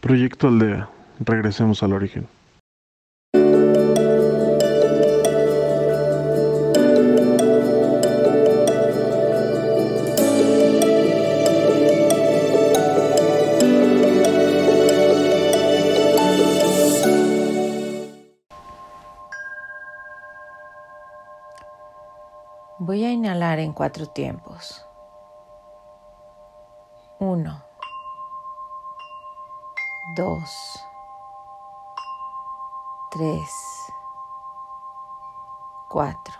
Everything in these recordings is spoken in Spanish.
Proyecto Aldea. Regresemos al origen. Voy a inhalar en cuatro tiempos. Uno, dos, tres, cuatro.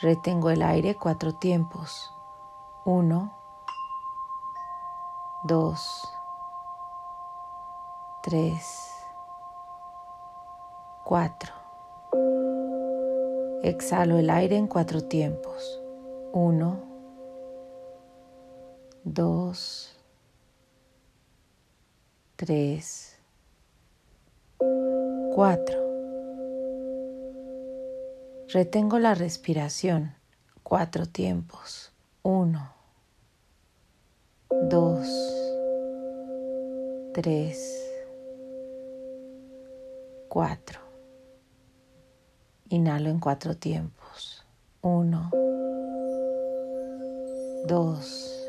Retengo el aire cuatro tiempos. Uno, dos, tres, cuatro. Exhalo el aire en cuatro tiempos. Uno, dos, tres, cuatro. Retengo la respiración. Cuatro tiempos. Uno, dos, tres, cuatro. Inhalo en cuatro tiempos. Uno, dos,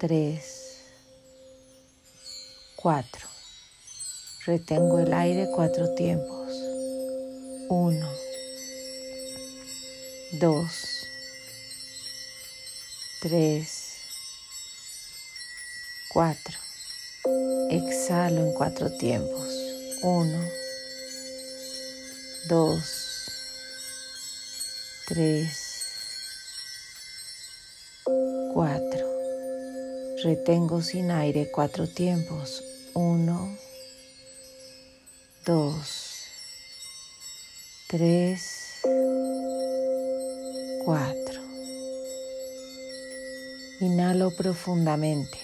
tres, cuatro. Retengo el aire cuatro tiempos. Uno, dos, tres, cuatro. Exhalo en cuatro tiempos. Uno, dos, tres, cuatro. Retengo sin aire cuatro tiempos. Uno, dos, tres, cuatro. Inhalo profundamente.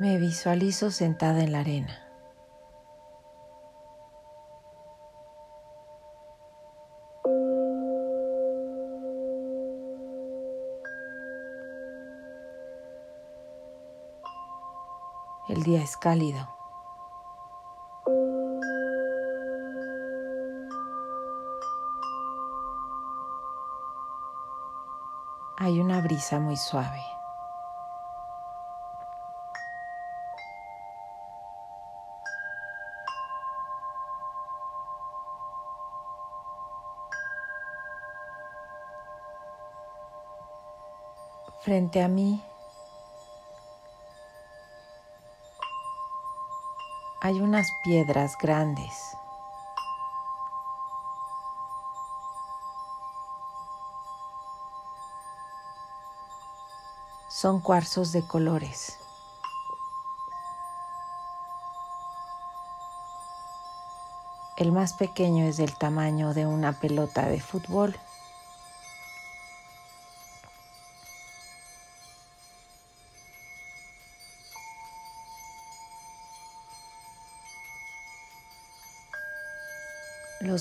Me visualizo sentada en la arena. El día es cálido. Hay una brisa muy suave. Frente a mí hay unas piedras grandes. Son cuarzos de colores. El más pequeño es del tamaño de una pelota de fútbol.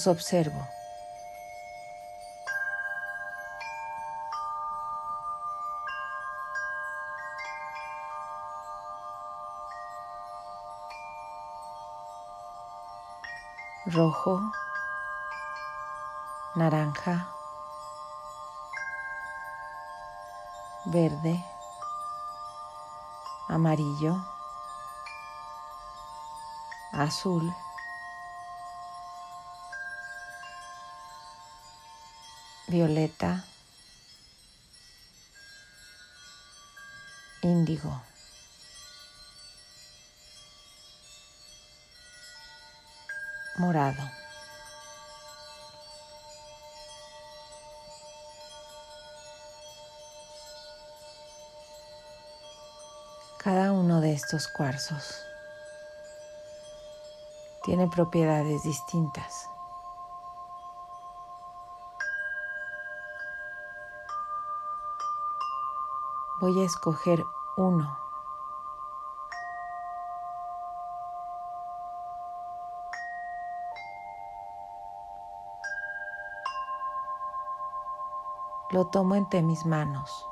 Observo. Rojo, naranja, verde, amarillo, azul. Violeta, índigo. Morado. Cada uno de estos cuarzos tiene propiedades distintas. Voy a escoger uno. Lo tomo entre mis manos.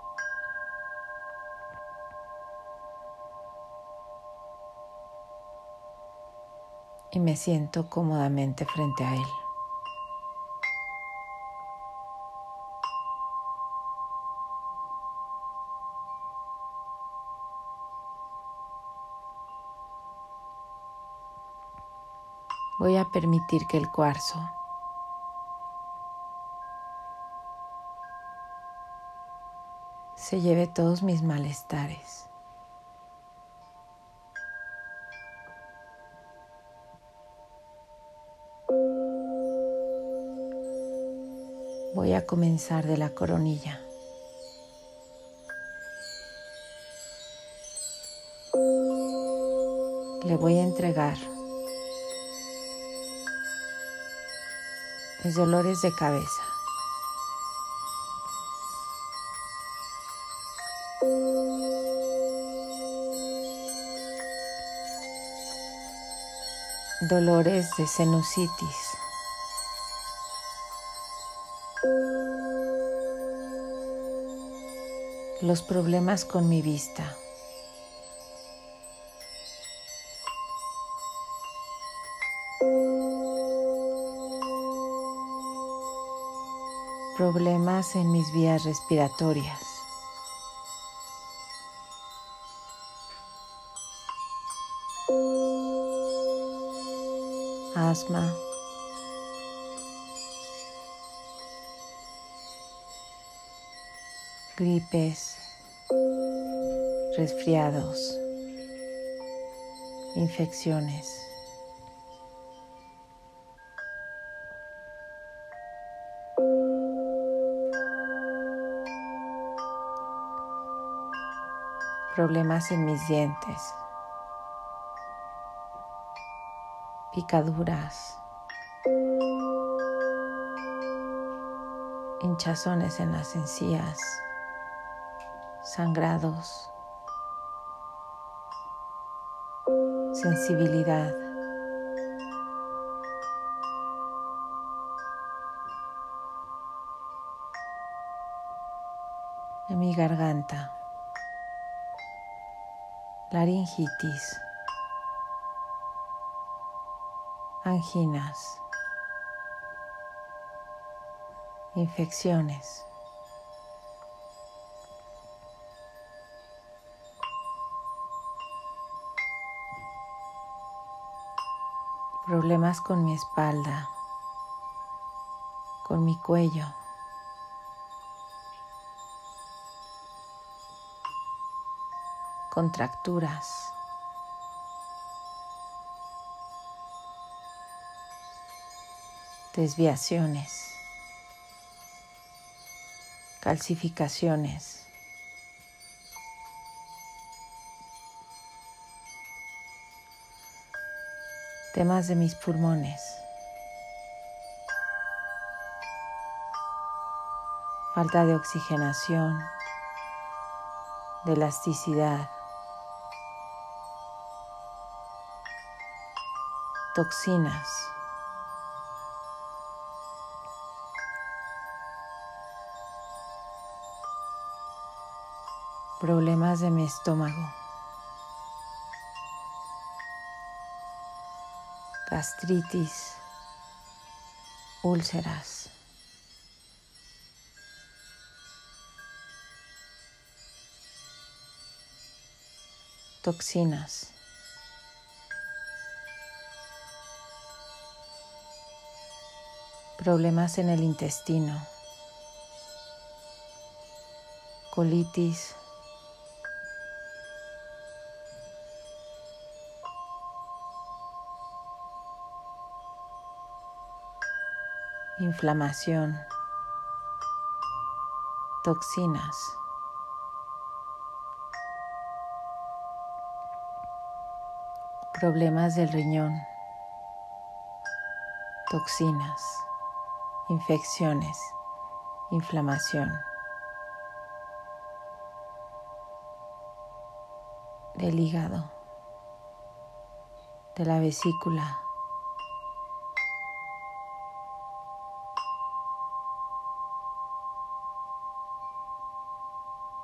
Y me siento cómodamente frente a él. Voy a permitir que el cuarzo se lleve todos mis malestares. Voy a comenzar de la coronilla. Le voy a entregar mis dolores de cabeza. Dolores de sinusitis. Los problemas con mi vista. Problemas en mis vías respiratorias. Asma. Gripes. Resfriados. Infecciones. Problemas en mis dientes, picaduras, hinchazones en las encías, sangrados, sensibilidad. En mi garganta laringitis, anginas, infecciones. Problemas con mi espalda, con mi cuello. Contracturas. desviaciones, calcificaciones, temas de mis pulmones, falta de oxigenación, de elasticidad, toxinas. Problemas de mi estómago. Gastritis. Úlceras. Toxinas. Problemas en el intestino, colitis, inflamación, toxinas. problemas del riñón, toxinas, infecciones, inflamación. del hígado, de la vesícula,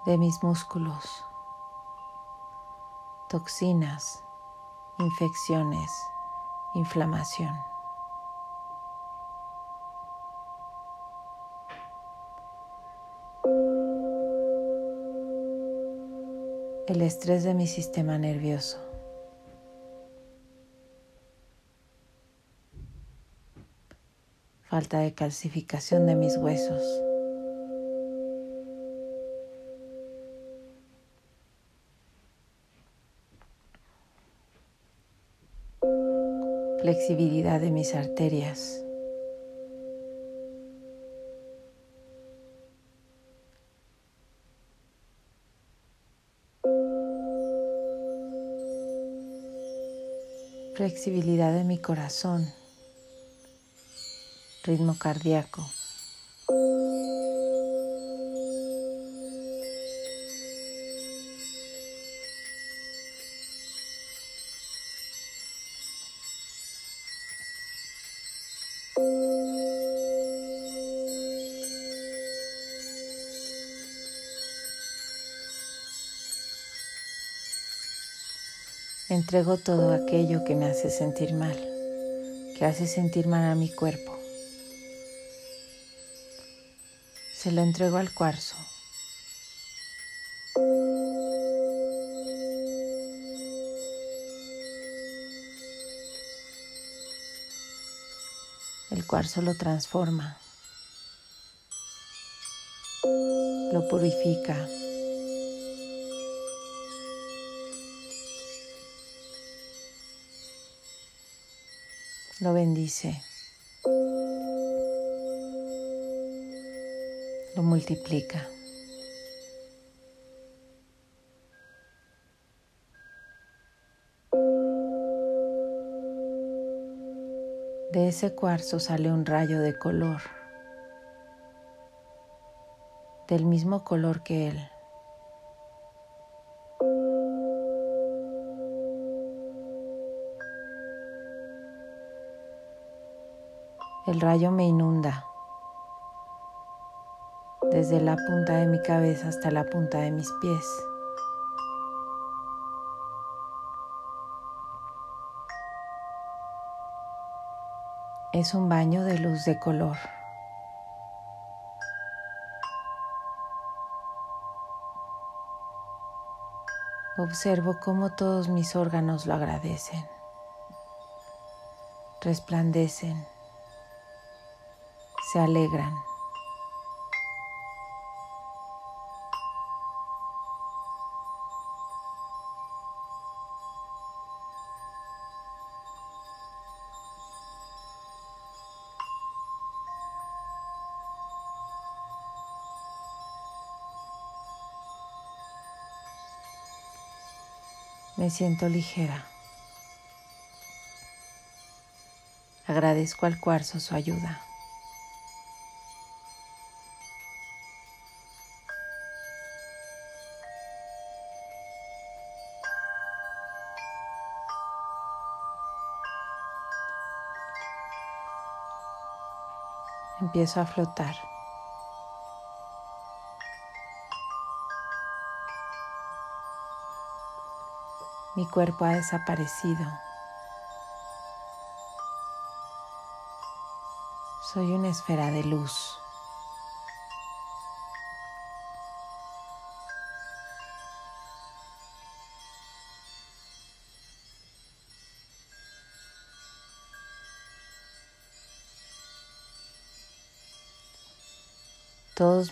de mis músculos, toxinas, infecciones, inflamación. El estrés de mi sistema nervioso. Falta de calcificación de mis huesos. Flexibilidad de mis arterias. Flexibilidad de mi corazón, ritmo cardíaco. Entrego todo aquello que me hace sentir mal, que hace sentir mal a mi cuerpo. Se lo entrego al cuarzo. El cuarzo lo transforma, lo purifica. Lo bendice, lo multiplica. De ese cuarzo sale un rayo de color, del mismo color que él. El rayo me inunda desde la punta de mi cabeza hasta la punta de mis pies. Es un baño de luz de color. Observo cómo todos mis órganos lo agradecen, resplandecen se alegran. Me siento ligera. Agradezco al cuarzo su ayuda. Empiezo a flotar. Mi cuerpo ha desaparecido. Soy una esfera de luz.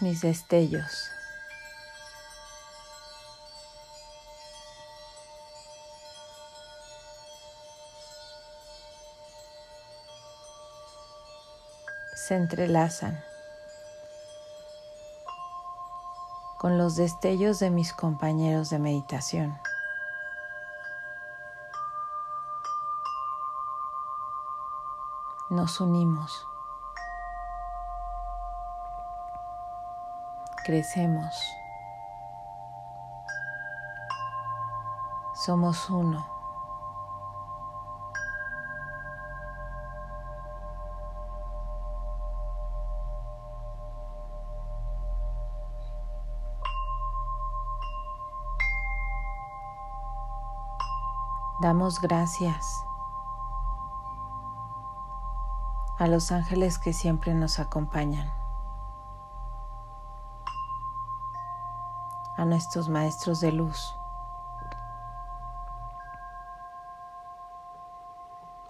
mis destellos. se entrelazan con los destellos de mis compañeros de meditación. Nos unimos. Crecemos. Somos uno. Damos gracias a los ángeles que siempre nos acompañan, a nuestros maestros de luz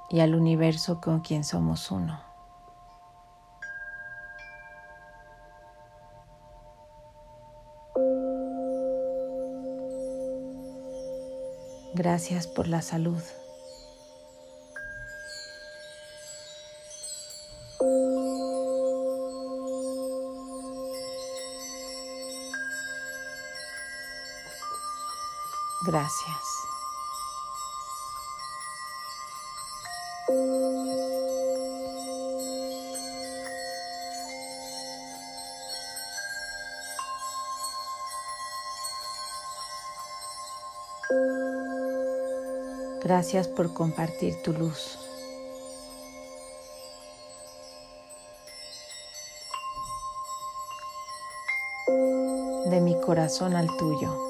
y al universo con quien somos uno. Gracias por la salud. Gracias. Gracias por compartir tu luz. De mi corazón al tuyo.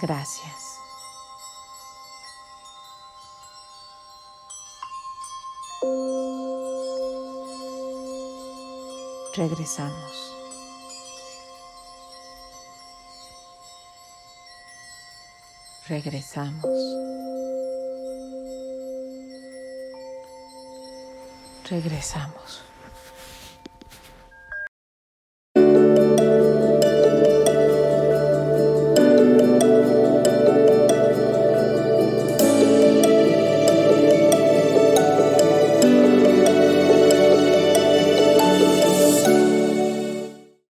Gracias. Regresamos. Regresamos. Regresamos.